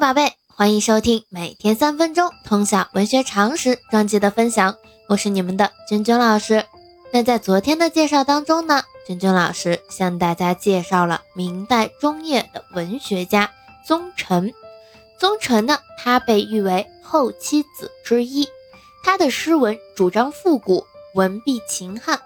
宝贝，欢迎收听每天三分钟通晓文学常识专辑的分享，我是你们的君君老师。那在昨天的介绍当中呢，君君老师向大家介绍了明代中叶的文学家宗臣。宗臣呢，他被誉为后七子之一，他的诗文主张复古，文必秦汉。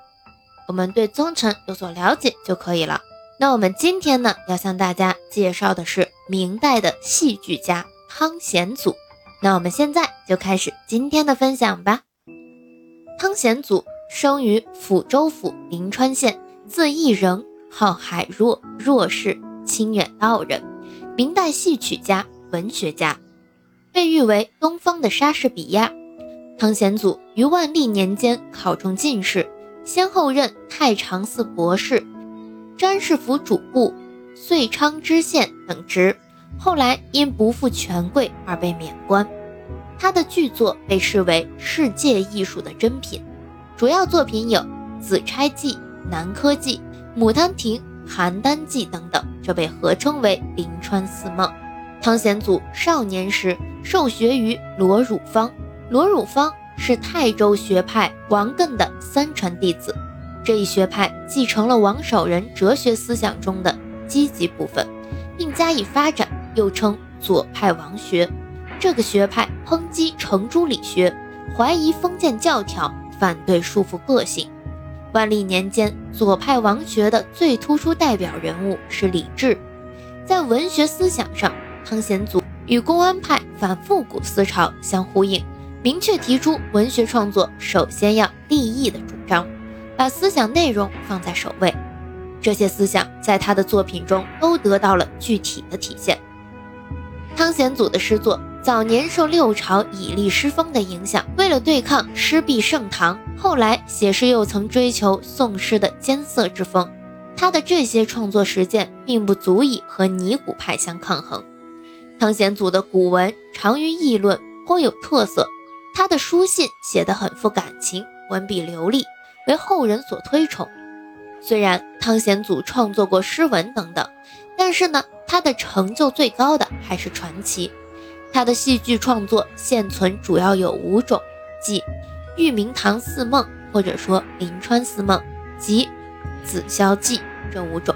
我们对宗臣有所了解就可以了。那我们今天呢，要向大家介绍的是明代的戏剧家汤显祖。那我们现在就开始今天的分享吧。汤显祖生于抚州府临川县，字义仁，号海若，若氏，清远道人，明代戏曲家、文学家，被誉为东方的莎士比亚。汤显祖于万历年间考中进士，先后任太常寺博士。詹事府主簿、遂昌知县等职，后来因不负权贵而被免官。他的剧作被视为世界艺术的珍品，主要作品有《紫钗记》《南柯记》《牡丹亭》《邯郸记》等等，这被合称为《临川四梦》。汤显祖少年时受学于罗汝芳，罗汝芳是泰州学派王艮的三传弟子。这一学派继承了王守仁哲学思想中的积极部分，并加以发展，又称左派王学。这个学派抨击程朱理学，怀疑封建教条，反对束缚个性。万历年间，左派王学的最突出代表人物是李治。在文学思想上，汤显祖与公安派反复古思潮相呼应，明确提出文学创作首先要立意的主张。把思想内容放在首位，这些思想在他的作品中都得到了具体的体现。汤显祖的诗作早年受六朝以吏诗风的影响，为了对抗诗弊盛唐，后来写诗又曾追求宋诗的艰涩之风。他的这些创作实践并不足以和泥古派相抗衡。汤显祖的古文长于议论，颇有特色。他的书信写得很富感情，文笔流利。为后人所推崇。虽然汤显祖创作过诗文等等，但是呢，他的成就最高的还是传奇。他的戏剧创作现存主要有五种，即《玉明堂四梦》或者说《临川四梦》及《紫霄记》这五种。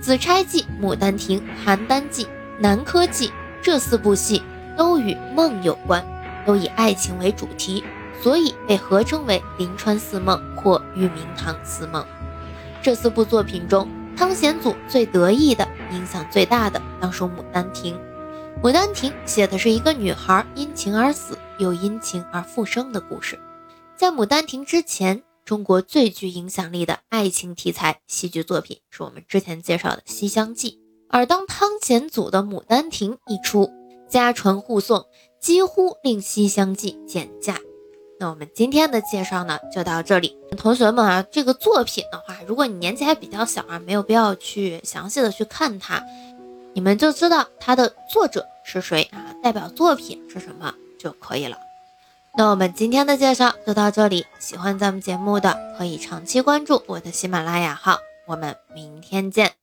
《紫钗记》《牡丹亭》《邯郸记》《南柯记》这四部戏都与梦有关，都以爱情为主题。所以被合称为《临川四梦》或《玉明堂四梦》。这四部作品中，汤显祖最得意的、影响最大的，当属《牡丹亭》。《牡丹亭》写的是一个女孩因情而死，又因情而复生的故事。在《牡丹亭》之前，中国最具影响力的爱情题材戏剧作品是我们之前介绍的《西厢记》。而当汤显祖的《牡丹亭》一出，家传户送，几乎令《西厢记》减价。那我们今天的介绍呢，就到这里。同学们啊，这个作品的话，如果你年纪还比较小啊，没有必要去详细的去看它，你们就知道它的作者是谁啊，代表作品是什么就可以了。那我们今天的介绍就到这里，喜欢咱们节目的可以长期关注我的喜马拉雅号，我们明天见。